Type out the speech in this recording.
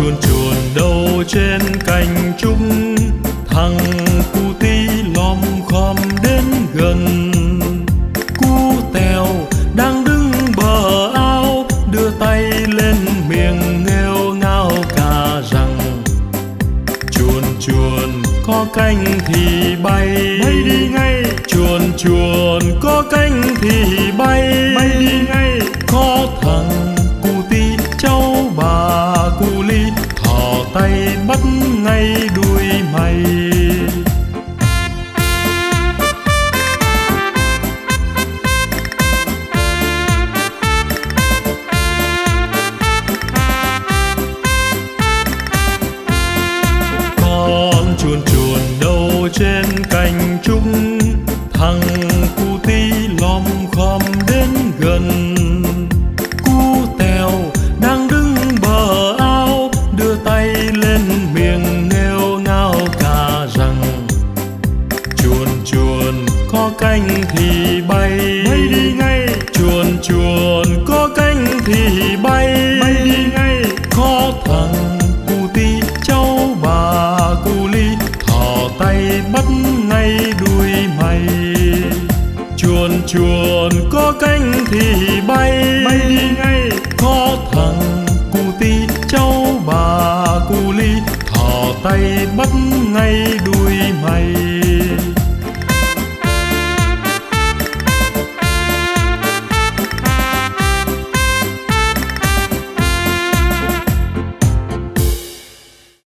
chuồn chuồn đâu trên cành trúc thằng cu tí lom khom đến gần. Cu tèo đang đứng bờ ao đưa tay lên miệng nghêu ngao cà rằng chuồn chuồn có cánh thì bay. Bay đi ngay. Chuồn bắt ngay đuôi mày. Con chuồn chuồn đâu trên cành có cánh thì bay. Bay đi ngay. Chuồn chuồn có cánh thì bay. Bay đi ngay. Có thằng cu ti cháu bà cu ly thò tay bắt ngay đuôi mày. Chuồn chuồn có cánh thì bay. Bay đi ngay. Có thằng cu ti cháu bà cu ly thò tay bắt ngay đuôi